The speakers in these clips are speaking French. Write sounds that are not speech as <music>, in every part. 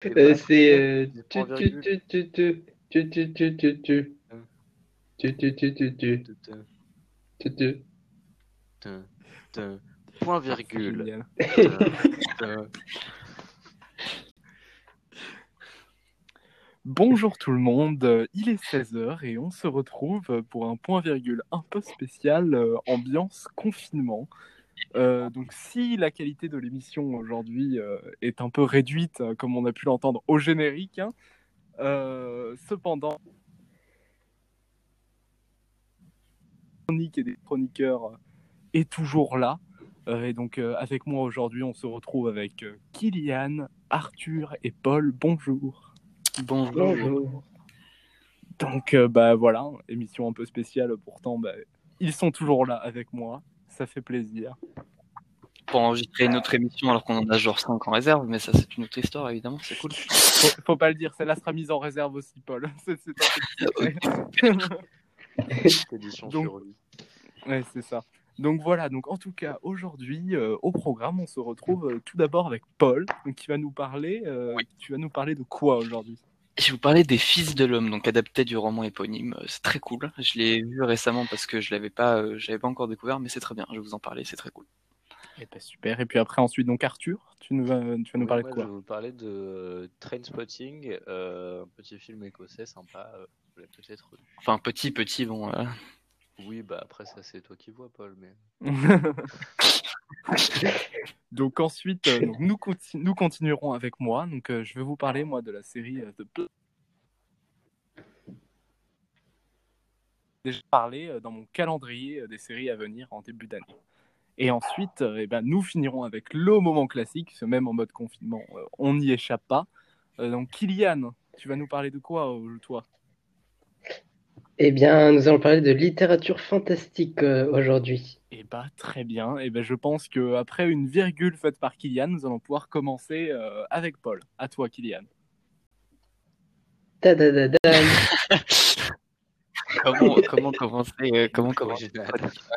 C'est. Point virgule. Bonjour tout le monde, il est 16h et on se retrouve pour un point virgule un peu spécial, euh, ambiance confinement. Euh, donc si la qualité de l'émission aujourd'hui euh, est un peu réduite, euh, comme on a pu l'entendre au générique, hein, euh, cependant, chronique et des chroniqueurs est toujours là. Euh, et donc euh, avec moi aujourd'hui, on se retrouve avec euh, Kylian, Arthur et Paul. Bonjour. Bonjour. Bonjour. Donc euh, bah voilà, émission un peu spéciale pourtant, bah, ils sont toujours là avec moi, ça fait plaisir. Pour enregistrer une autre émission alors qu'on en a genre 5 en réserve, mais ça c'est une autre histoire évidemment, c'est cool. Faut, faut pas le dire, celle-là sera mise en réserve aussi, Paul. <laughs> C'est <laughs> <laughs> Donc- ouais, c'est ça. Donc voilà, donc en tout cas aujourd'hui euh, au programme, on se retrouve euh, tout d'abord avec Paul, donc, qui va nous parler. euh, Oui. Tu vas nous parler de quoi aujourd'hui? Je vais vous parler des Fils de l'homme, donc adapté du roman éponyme. Euh, C'est très cool. Je l'ai vu récemment parce que je l'avais pas, euh, j'avais pas encore découvert, mais c'est très bien. Je vais vous en parler, c'est très cool. Eh ben, super. Et puis après ensuite donc Arthur, tu nous vas, tu vas nous parler de quoi? Je vais vous parler de euh, Trainspotting, euh, un petit film écossais sympa. euh, vous l'avez peut-être vu. Enfin petit, petit, bon. Euh, Oui, bah après ça c'est toi qui vois, Paul. Mais <laughs> donc ensuite, euh, nous, conti- nous continuerons avec moi. Donc euh, je vais vous parler moi de la série euh, de Pl- déjà parlé euh, dans mon calendrier euh, des séries à venir en début d'année. Et ensuite, euh, eh ben, nous finirons avec le moment classique, ce même en mode confinement, euh, on n'y échappe pas. Euh, donc Kylian, tu vas nous parler de quoi euh, toi? Eh bien, nous allons parler de littérature fantastique euh, aujourd'hui. Eh bah très bien. Et ben je pense que après une virgule faite par Kylian, nous allons pouvoir commencer euh, avec Paul. À toi Kylian. Tadadadam. <laughs> comment, comment commencer, euh, comment commencer?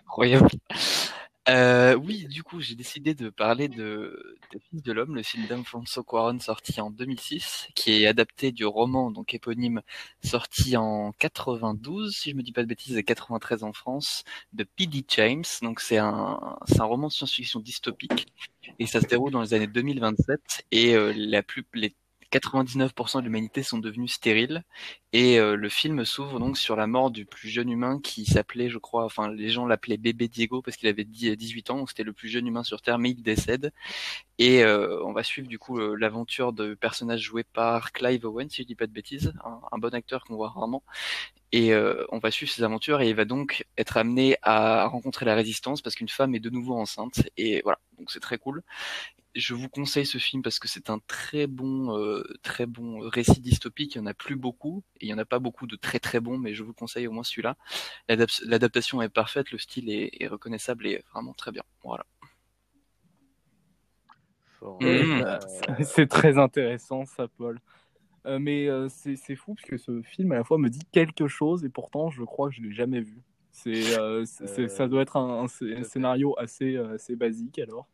Incroyable. Euh, oui, du coup, j'ai décidé de parler de des Fils de l'homme, le film d'Alfonso Cuarón sorti en 2006, qui est adapté du roman donc éponyme sorti en 92, si je me dis pas de bêtises, et 93 en France, de P.D. James. Donc c'est un un roman de science-fiction dystopique et ça se déroule dans les années 2027 et euh, la plus les 99% de l'humanité sont devenus stériles et euh, le film s'ouvre donc sur la mort du plus jeune humain qui s'appelait, je crois, enfin les gens l'appelaient bébé Diego parce qu'il avait 10 18 ans, c'était le plus jeune humain sur Terre, mais il décède. Et euh, on va suivre du coup l'aventure de personnages joués par Clive Owen, si je dis pas de bêtises, un, un bon acteur qu'on voit rarement. Et euh, on va suivre ses aventures et il va donc être amené à rencontrer la résistance parce qu'une femme est de nouveau enceinte. Et voilà, donc c'est très cool. Je vous conseille ce film parce que c'est un très bon, euh, très bon récit dystopique. Il y en a plus beaucoup et il y en a pas beaucoup de très très bons, mais je vous conseille au moins celui-là. L'adap- L'adaptation est parfaite, le style est, est reconnaissable et vraiment très bien. Voilà. Mmh. Euh, <laughs> C'est très intéressant ça Paul. Euh, mais euh, c'est fou parce que ce film à la fois me dit quelque chose et pourtant je crois que je l'ai jamais vu. C'est euh, ça doit être un, un sc- un scénario assez assez basique alors.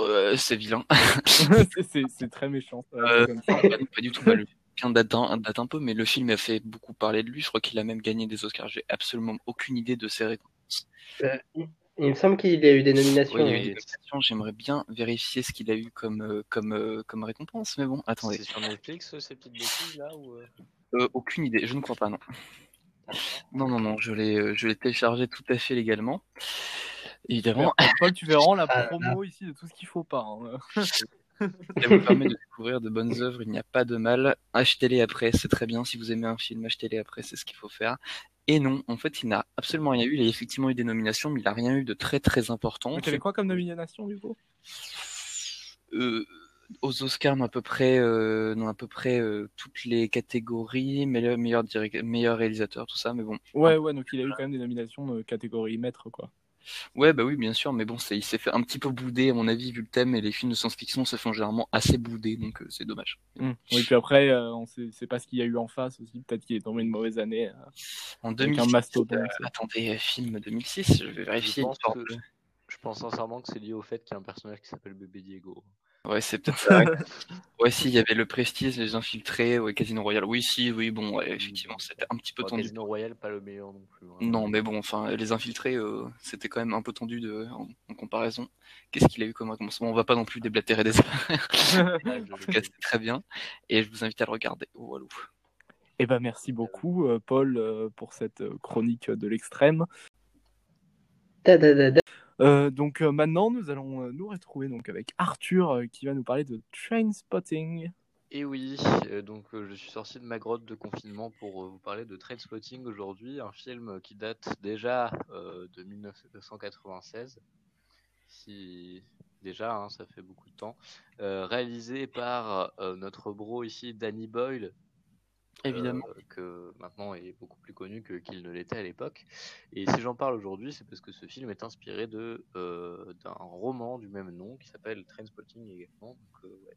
Euh, c'est vilain. <laughs> <laughs> C'est- très méchant. Euh, comme ça. pas, pas du tout. Le film date un, date un peu, mais le film a fait beaucoup parler de lui. Je crois qu'il a même gagné des Oscars. J'ai absolument aucune idée de ses récompenses. Euh, il me semble qu'il y a eu des nominations. Oui, hein. nominations. J'aimerais bien vérifier ce qu'il a eu comme euh, comme comme récompense, mais bon, attendez. C'est sur Netflix ces petites bêtises là ou aucune idée. Je ne crois pas, non. Non, non, non. Je l'ai je l'ai téléchargé tout à fait légalement. Évidemment. Paul, tu verras la <laughs> Ah, promo ici de tout ce qu'il faut pas. hein. <laughs> Ça vous permet de découvrir de bonnes œuvres, il n'y a pas de mal. Achetez-les après, c'est très bien. Si vous aimez un film, achetez-les après, c'est ce qu'il faut faire. Et non, en fait, il n'a absolument rien eu. Il a effectivement eu des nominations, mais il n'a rien eu de très très important. Mais T'avais quoi comme nomination du coup? Euh, aux Oscars, non, à peu près, euh, non, à peu près euh, toutes les catégories, meilleur, meilleur, direct, meilleur réalisateur, tout ça, mais bon. Ouais, ouais, donc il a eu quand même des nominations de catégorie maître, quoi. Ouais, bah oui, bien sûr, mais bon, c'est, il s'est fait un petit peu bouder, à mon avis, vu le thème, et les films de science-fiction se font généralement assez bouder, donc euh, c'est dommage. Mm. Oui, puis après, euh, on sait, c'est pas ce qu'il y a eu en face aussi. Peut-être qu'il est tombé une mauvaise année. euh, En Avec 2006, un mastodonte. euh, attendez, film 2006, je vais Je vérifier. pense, que- je pense sincèrement que c'est lié au fait qu'il y a un personnage qui s'appelle Bébé Diego. Ouais, c'est <laughs> peut-être ça. ouais, si, il y avait le Prestige, les Infiltrés, ouais, Casino Royale. Oui, si, oui, bon, ouais, effectivement, c'était un petit peu tendu. Casino Royale, pas le meilleur non plus. hein. Non, mais bon, enfin, les Infiltrés, euh, c'était quand même un peu tendu de, en, en comparaison. Qu'est-ce qu'il a eu comme commencement On va pas non plus déblatérer des. <laughs> <laughs> Ah, En tout cas, c'était très bien. Et je vous invite à le regarder. Voilà. Eh ben, merci beaucoup, euh, Paul, euh, pour cette chronique de l'extrême. Euh, donc euh, maintenant, nous allons euh, nous retrouver donc avec Arthur qui va nous parler de Train Spotting. Et oui, euh, donc je suis sorti de ma grotte de confinement pour vous parler de Trainspotting aujourd'hui, un film qui date déjà de 1996. Si déjà, hein, ça fait beaucoup de temps. Réalisé par notre bro ici, Danny Boyle, Évidemment. euh, que maintenant est beaucoup plus connu que qu'il ne l'était à l'époque. Et si j'en parle aujourd'hui, c'est parce que ce film est inspiré de euh, d'un roman du même nom qui s'appelle Trainspotting également. Donc, euh, ouais,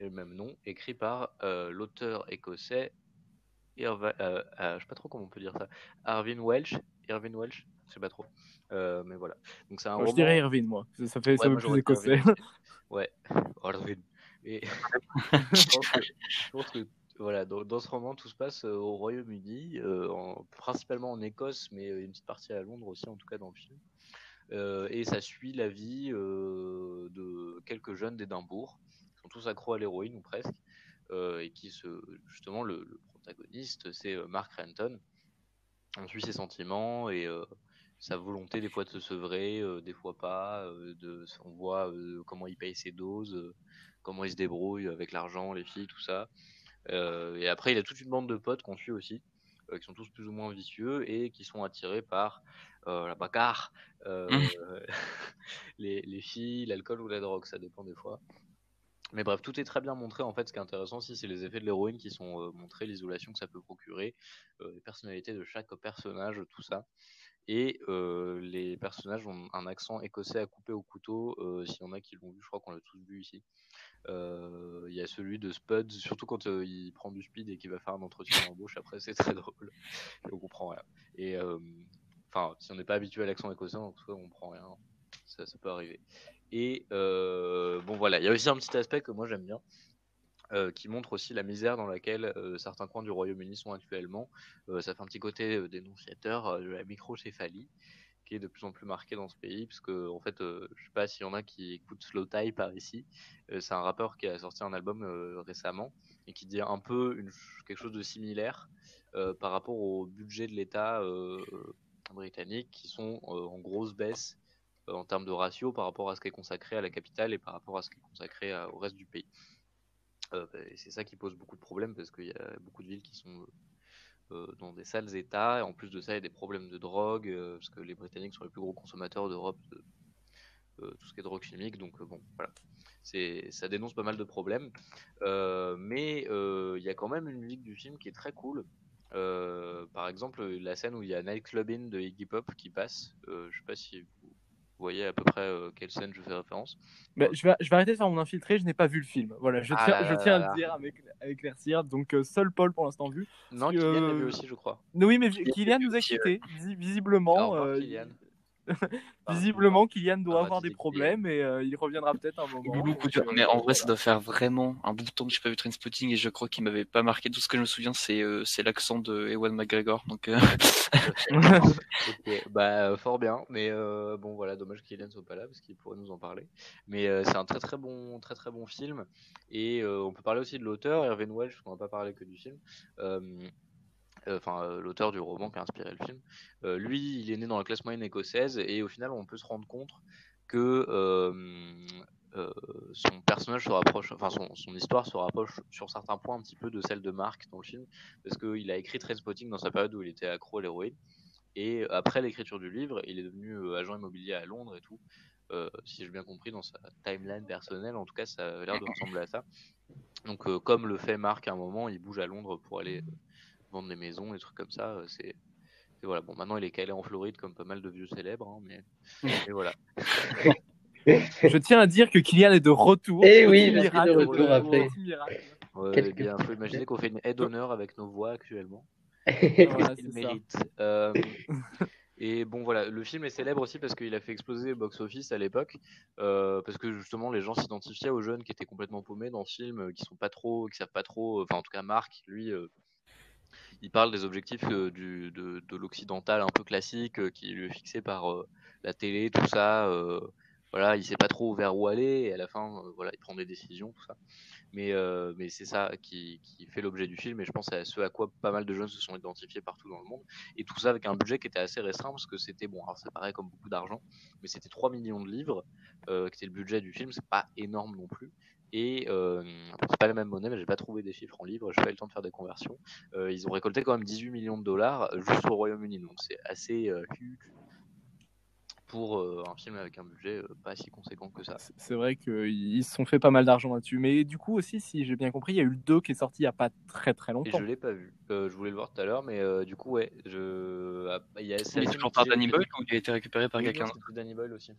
et le même nom, écrit par euh, l'auteur écossais Irva, euh, euh, je sais pas trop comment on peut dire ça, Arvin Welsh, Irvin Welsh, je sais pas trop, Euh, mais voilà. Donc c'est un Moi, roman. je dirais Irvine, moi. Ça, ça fait, ça Ouais, fait moi, plus écossais. Irvin. <laughs> Ouais, <laughs> Irvin. Et <laughs> je pense que, je pense que, voilà, dans, ce roman, tout se passe euh, au Royaume-Uni, euh, en- principalement en Écosse, mais euh, une petite partie à Londres aussi, en tout cas dans le film. Et ça suit la vie de quelques jeunes d'Édimbourg, qui sont tous accros à l'héroïne ou presque, et qui se, justement, le, protagoniste, c'est Mark Renton. On suit ses sentiments et sa volonté des fois de se sevrer, des fois pas. on voit comment il paye ses doses, comment il se débrouille avec l'argent, les filles, tout ça. Euh, et après, il a toute une bande de potes qu'on suit aussi, euh, qui sont tous plus ou moins vicieux et qui sont attirés par euh, la bagarre, euh, <laughs> les, les filles, l'alcool ou la drogue, ça dépend des fois. Mais bref, tout est très bien montré. En fait, ce qui est intéressant aussi, c'est les effets de l'héroïne qui sont euh, montrés, l'isolation que ça peut procurer, euh, les personnalités de chaque personnage, tout ça. Et euh, les personnages ont un accent écossais à couper au couteau. euh, S'il y en a qui l'ont vu, je crois qu'on l'a tous vu ici. Euh, Il y a celui de Spud, surtout quand il prend du speed et qu'il va faire un entretien d'embauche. Après, c'est très <laughs> drôle. On comprend rien. Et enfin, si on n'est pas habitué à l'accent écossais, en tout cas, on comprend rien. Ça, peut arriver. Et bon, voilà. Il y a aussi un petit aspect que moi j'aime bien. Euh, qui montre aussi la misère dans laquelle euh, certains coins du Royaume-Uni sont actuellement. Euh, ça fait un petit côté dénonciateur de la microcéphalie qui est de plus en plus marqué dans ce pays, parce que en fait, je sais pas s'il y en a qui écoutent Slow Tie par ici. C'est un rappeur qui a sorti un album récemment et qui dit un peu quelque chose de similaire par rapport au budget de l'État britannique, qui sont en grosse baisse en termes de ratio par rapport à ce qui est consacré à la capitale et par rapport à ce qui est consacré au reste du pays. Euh, bah, c'est ça qui pose beaucoup de problèmes parce qu'il y a beaucoup de villes qui sont euh, dans des sales états. Et en plus de ça, il y a des problèmes de drogue euh, parce que les Britanniques sont les plus gros consommateurs d'Europe de euh, tout ce qui est drogue chimique. Donc euh, bon, voilà, ça dénonce pas mal de problèmes. Euh, mais euh, il y a quand même une musique du film qui est très cool. Euh, par exemple, la scène où il y a Night Clubbing de Iggy Pop qui passe. Euh, je sais pas si voyez à peu près euh, quelle scène je fais référence. Bah, je, vais, je vais arrêter de faire mon infiltré, je n'ai pas vu le film. Voilà, je Ah tiens, là je tiens là à là. le dire avec, à éclaircir. Donc, euh, seul Paul pour l'instant vu. Non, Kylian l'a vu aussi, je crois. Non, oui, mais Kylian, Kylian nous a quittés. Au Visiblement, revoir, euh, Kylian. Visiblement, Kylian doit Ah, avoir des Kylian. problèmes et euh, il reviendra peut-être un moment. Euh, Mais en vrai, ça doit faire vraiment un bout de temps que j'ai pas vu Trainspotting et je crois qu'il m'avait pas marqué. Tout ce que je me souviens, c'est euh, l'accent de Ewan McGregor. Donc, euh, <laughs> bah fort bien, mais euh, bon voilà, dommage qu'Hélène soit pas là parce qu'il pourrait nous en parler. Mais euh, c'est un très très bon, très très bon film et euh, on peut parler aussi de l'auteur Irvin Welsh, parce qu'on va pas parler que du film. Euh, euh, l'auteur du roman qui a inspiré le film. Euh, lui, il est né dans la classe moyenne écossaise et au final, on peut se rendre compte que son personnage se rapproche, enfin son, histoire se rapproche sur certains points un petit peu de celle de Mark dans le film, parce qu'il a écrit Trainspotting dans sa période où il était accro à l'héroïne. Et après l'écriture du livre, il est devenu agent immobilier à Londres et tout. Si j'ai bien compris dans sa timeline personnelle, en tout cas, ça a l'air de ressembler à ça. Donc, comme le fait Marc à un moment, il bouge à Londres pour aller vendre des maisons, des trucs comme ça. euh, c'est et voilà. Bon, maintenant, il est calé en Floride comme pas mal de vieux célèbres, hein, mais <laughs> et voilà. Je tiens à dire que Kylian est de retour. Eh Petit oui, je suis de miracle, retour après. Ouais, Quelques- eh bien, faut imaginer qu'on fait une aide d'honneur avec nos voix actuellement. <laughs> Voilà, Il c'est ça. mérite. Euh, <laughs> Et bon, voilà, le film est célèbre aussi parce qu'il a fait exploser le box-office à l'époque, euh, parce que justement les gens s'identifiaient aux jeunes qui étaient complètement paumés dans le film, qui sont pas trop, qui savent pas trop, enfin en tout cas Marc, lui, euh, il parle des objectifs du, de, de l'occidental un peu classique qui lui est fixé par la télé, tout ça. voilà, il sait pas trop vers où aller et à la fin, voilà, il prend des décisions, tout ça. Mais, euh, c'est ça qui, fait l'objet du film et je pense à ce à quoi pas mal de jeunes se sont identifiés partout dans le monde. Et tout ça avec un budget qui était assez restreint parce que c'était, bon, alors ça paraît comme beaucoup d'argent, mais c'était 3 millions de livres euh, qui était le budget du film, c'est pas énorme non plus. Et euh, c'est pas la même monnaie, mais j'ai pas trouvé des chiffres en livres, j'ai pas eu le temps de faire des conversions. Euh, ils ont récolté quand même 18 millions de dollars juste au Royaume-Uni, donc c'est assez euh, huge pour euh, un film avec un budget euh, pas si conséquent que ça. C'est vrai qu'ils se sont fait pas mal d'argent là-dessus. Mais du coup aussi, si j'ai bien compris, il y a eu le 2 qui est sorti il n'y a pas très très longtemps. Et je l'ai pas vu. Euh, je voulais le voir tout à l'heure, mais du coup, ouais. Je... Ah, il y a, c'est toujours par Danny Boyle ou il a été récupéré par quelqu'un Danny Boyle aussi.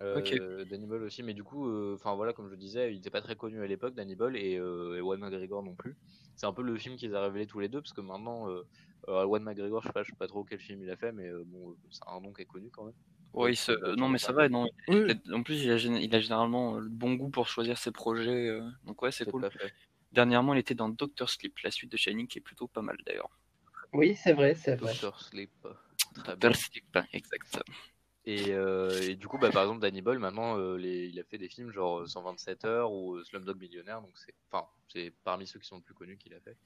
Danny Boyle aussi, mais du coup, enfin voilà, comme je disais, il n'était pas très connu à l'époque, Danny Boyle, et, et Juan McGregor non plus. C'est un peu le film qu'ils ont révélé tous les deux, parce que maintenant, Juan McGregor, je sais pas, je sais pas trop quel film il a fait, mais bon, c'est un nom qui est connu quand même. Oui, non, mais ça va. Non. En plus, il a, il a, généralement euh, le bon goût pour choisir ses projets. Euh, donc, ouais, c'est cool. Dernièrement, il était dans Doctor Sleep, la suite de Shining, qui est plutôt pas mal d'ailleurs. Oui, c'est vrai, c'est vrai. Doctor Sleep. Doctor Sleep, exact. Et, euh, et, du coup, bah, par exemple, Danny Boyle, maintenant, les, il a fait des films genre 127 heures ou Slumdog Millionnaire. Donc, c'est enfin, parmi ceux qui sont le plus connus qu'il a fait.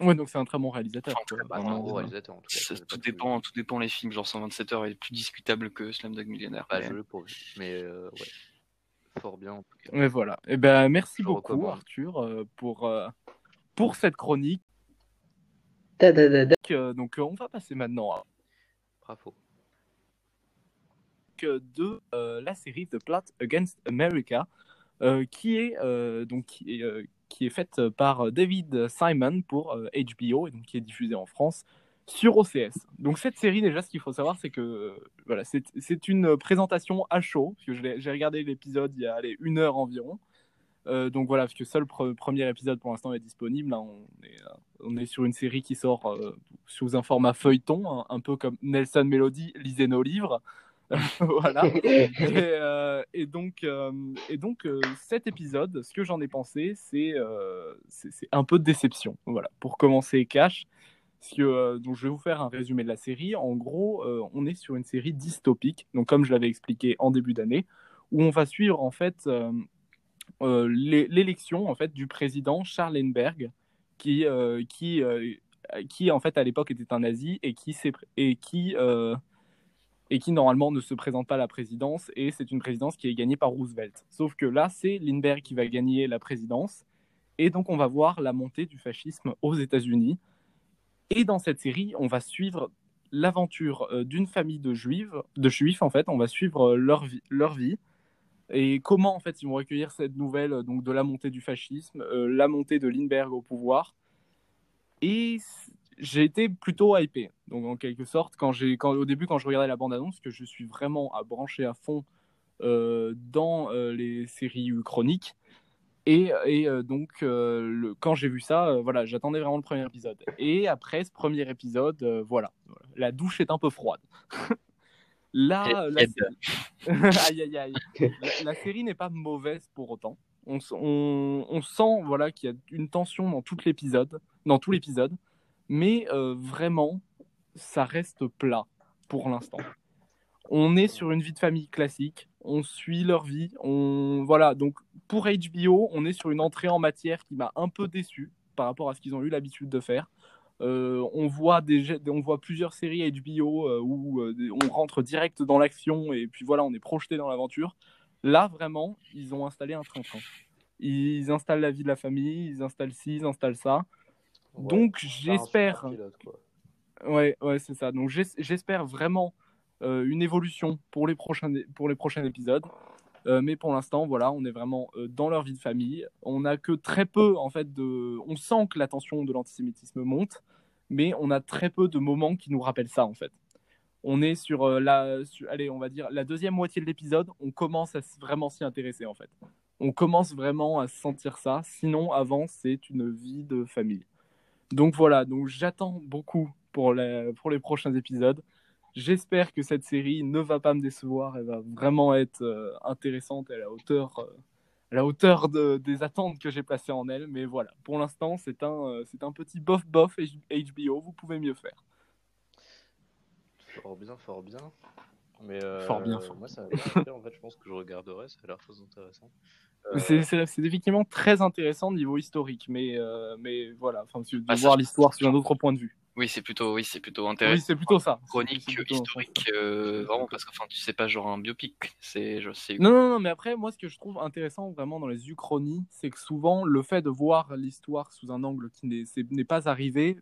Ouais, donc c'est un très bon réalisateur. Bah, un bon réalisateur en tout cas. tout, dépend, tout dépend les films, genre 127 heures est plus discutable que Slumdog Millionnaire. Bah, mais... je pour mais euh, ouais. Fort bien en tout cas. Mais voilà. Et eh ben, merci beaucoup Arthur euh, pour, euh, pour cette chronique. Da, da, da, donc on va passer maintenant à. Bravo. De la série The Plot Against America, qui est donc qui est, faite par David Simon pour HBO euh, et donc qui est diffusée en France sur OCS. Donc cette série déjà ce qu'il faut savoir c'est que euh, voilà c'est une présentation à chaud parce j'ai regardé l'épisode il y a allez, une heure environ. Euh, donc voilà, parce que seul premier épisode pour l'instant est disponible. Là, on, est, on, est, sur une série qui sort sous un format feuilleton, un, peu comme Nelson Melody lisait nos livres. <laughs> voilà. <laughs> Euh, et, donc, euh, et donc euh, cet épisode, ce que j'en ai pensé, c'est c'est un peu de déception. Voilà. Pour commencer, cash. Que, donc je vais vous faire un résumé de la série. En gros, on est sur une série dystopique, donc comme je l'avais expliqué en début d'année, où on va suivre en fait l'élection en fait du président Charlenberg, qui qui qui en fait à l'époque était un nazi et qui et qui et qui normalement ne se présente pas à la présidence, et c'est une présidence qui est gagnée par Roosevelt. Sauf que là, c'est Lindbergh qui va gagner la présidence, et donc on va voir la montée du fascisme aux États-Unis. Et dans cette série, on va suivre l'aventure euh, d'une famille de juifs, de juifs en fait, on va suivre euh, leur vie, leur vie et comment en fait ils vont recueillir cette nouvelle euh, donc de la montée du fascisme, la montée de Lindbergh au pouvoir. Et j'ai été plutôt hypé. Donc, en quelque sorte, quand j'ai, quand, au début, quand je regardais la bande-annonce, que je suis vraiment à brancher à fond euh, dans euh, les séries chroniques. Et, et euh, donc, le, quand j'ai vu ça, voilà, j'attendais vraiment le premier épisode. Et après ce premier épisode, voilà, la douche est un peu froide. <laughs> Là, la, <laughs> aïe, aïe, aïe. La, série n'est pas mauvaise pour autant. On, on, on sent voilà, qu'il y a une tension dans tout l'épisode, dans tout l'épisode mais euh, vraiment, ça reste plat pour l'instant. On est sur une vie de famille classique, on suit leur vie, on voilà. Donc pour HBO, on est sur une entrée en matière qui m'a un peu déçu par rapport à ce qu'ils ont eu l'habitude de faire. Euh, on, voit des, on voit plusieurs séries HBO euh, où on rentre direct dans l'action et puis voilà, on est projeté dans l'aventure. Là, vraiment, ils ont installé un train-train. Ils installent la vie de la famille, ils installent ci, ils installent ça. Donc j'espère. Ouais, ouais, c'est ça. Donc j'espère vraiment euh, une évolution pour les prochains, pour les prochains épisodes. Euh, mais pour l'instant, voilà, on est vraiment euh, dans leur vie de famille. On n'a que très peu, en fait, de. On sent que la tension de l'antisémitisme monte, mais on a très peu de moments qui nous rappellent ça, en fait. On est sur la, allez, on va dire la deuxième moitié de l'épisode. On commence à vraiment s'y intéresser, en fait. On commence vraiment à sentir ça. Sinon, avant, c'est une vie de famille. Donc voilà, donc j'attends beaucoup pour les, pour les prochains épisodes. j'espère que cette série ne va pas me décevoir. Elle va vraiment être euh, intéressante à la hauteur, euh, à la hauteur de, des attentes que j'ai placées en elle. Mais voilà, pour l'instant, c'est un, euh, c'est un petit bof-bof HBO. Vous pouvez mieux faire. Fort bien, fort bien. Mais euh, Fort bien, fort moi, ça en fait, je pense que je regarderai, ça a l'air très intéressant. Euh, C'est- C'est c'est effectivement très intéressant niveau historique, mais, euh, mais voilà, enfin, de Ah, voir l'histoire sur un autre point de vue. Oui, c'est plutôt, oui, c'est plutôt Oui, intéressant. c'est plutôt ça. Chronique, plutôt- historique, euh, vraiment, parce que enfin, tu sais pas, genre un biopic. C'est, je sais. Non, non, non, mais après, moi, ce que je trouve intéressant vraiment dans les uchronies, c'est que souvent, le fait de voir l'histoire sous un angle qui n'est c'est- n'est pas arrivé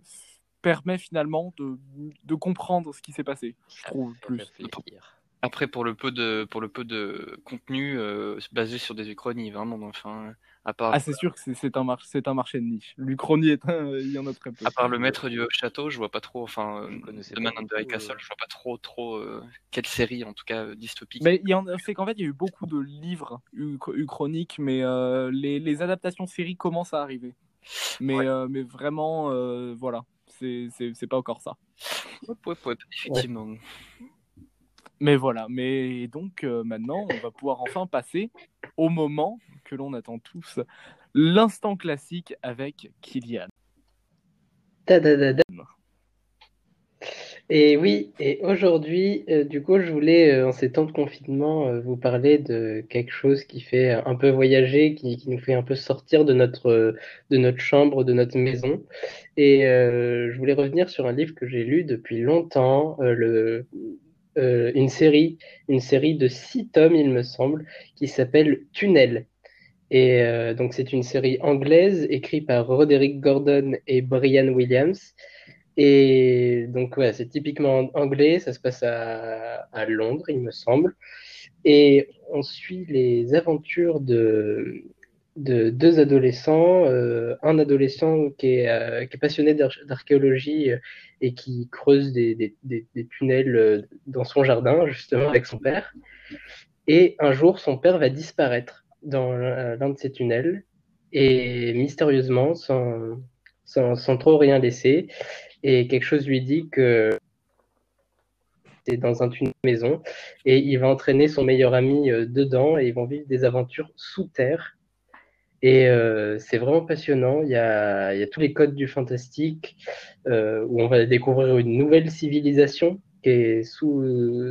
permet finalement de, de comprendre ce qui s'est passé, je trouve, plus. Après, pour le peu de, pour le peu de contenu euh, basé sur des uchronies, vraiment, enfin, à part, Ah, c'est sûr que c'est- un, mar- c'est un marché de niche. L'Uchronie, est un- il y en a très peu. à part le maître du château, je vois pas trop, enfin, The Man Under a beaucoup, Castle, je vois pas trop, trop, euh, quelle série, en tout cas, euh, dystopique. Mais il y en a- c'est qu'en fait, il y a eu beaucoup de livres uch- uchroniques, mais euh, les, les adaptations séries commencent à arriver. Mais, Ouais. euh, mais vraiment, euh, voilà, c'est pas encore ça. Hop, effectivement. Mais voilà, mais donc euh, maintenant, on va pouvoir enfin passer au moment que l'on attend tous, l'instant classique avec Kylian. Et oui, et aujourd'hui, euh, du coup, je voulais, euh, en ces temps de confinement, euh, vous parler de quelque chose qui fait un peu voyager, qui, nous fait un peu sortir de notre, de notre chambre, de notre maison. Et je voulais revenir sur un livre que j'ai lu depuis longtemps, une série, une série de six tomes, il me semble, qui s'appelle Tunnel. Et donc, c'est une série anglaise écrite par Roderick Gordon et Brian Williams. Et donc, ouais, c'est typiquement anglais, ça se passe à, à Londres, il me semble. Et on suit les aventures de, de deux adolescents. euh, un adolescent qui est, euh, qui est passionné d'ar- d'archéologie euh, et qui creuse des, des, des, des tunnels euh, dans son jardin, justement, avec son père. Et un jour, son père va disparaître dans l'un l'un de ces tunnels. Et mystérieusement, sans, sans, sans trop rien laisser, et quelque chose lui dit que c'est dans un maison et il va entraîner son meilleur ami euh, dedans et ils vont vivre des aventures sous terre. Et euh, c'est vraiment passionnant. Il y a, tous les codes du fantastique euh, où on va découvrir une nouvelle civilisation qui est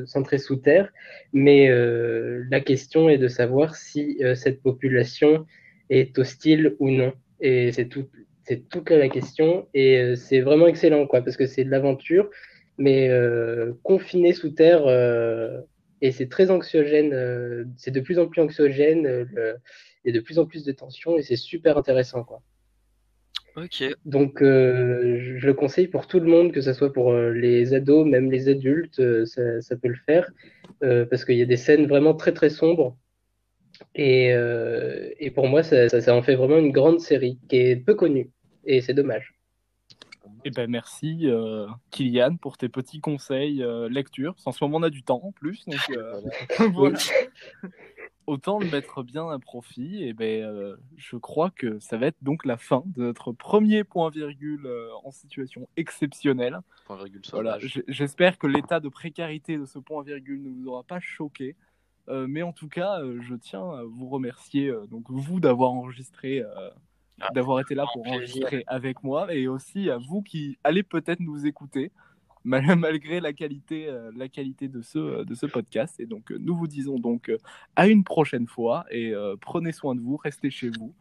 centrée sous terre. Mais la question est de savoir si cette population est hostile ou non. Et c'est tout, c'est toute la question et euh, c'est vraiment excellent quoi parce que c'est de l'aventure mais euh, confiné sous terre euh, et c'est très anxiogène euh, c'est de plus en plus anxiogène euh, le- et de plus en plus de tension et c'est super intéressant quoi. Ok. donc euh, je je le conseille pour tout le monde que ce soit pour les ados même les adultes euh, ça, ça peut le faire euh, parce qu'il y a des scènes vraiment très très sombres. Et, euh, et pour moi ça, ça, ça en fait vraiment une grande série qui est peu connue et c'est dommage Eh ben merci euh, Kylian pour tes petits conseils euh, lecture. En ce moment on a du temps en plus, donc euh, <laughs> voilà. <laughs> <laughs> Autant le mettre bien à profit. Et ben euh, je crois que ça va être donc la fin de notre premier point virgule euh, en situation exceptionnelle. Point virgule Voilà, j'espère que l'état de précarité de ce point virgule ne vous aura pas choqué. Euh, mais en tout cas, euh, je tiens à vous remercier, euh, donc vous d'avoir enregistré, d'avoir été là pour enregistrer avec moi, et aussi à vous qui allez peut-être nous écouter, <laughs> mal- malgré la qualité, euh, la qualité de ce, euh, de ce podcast. Et donc, euh, nous vous disons donc à une prochaine fois, et prenez soin de vous, restez chez vous.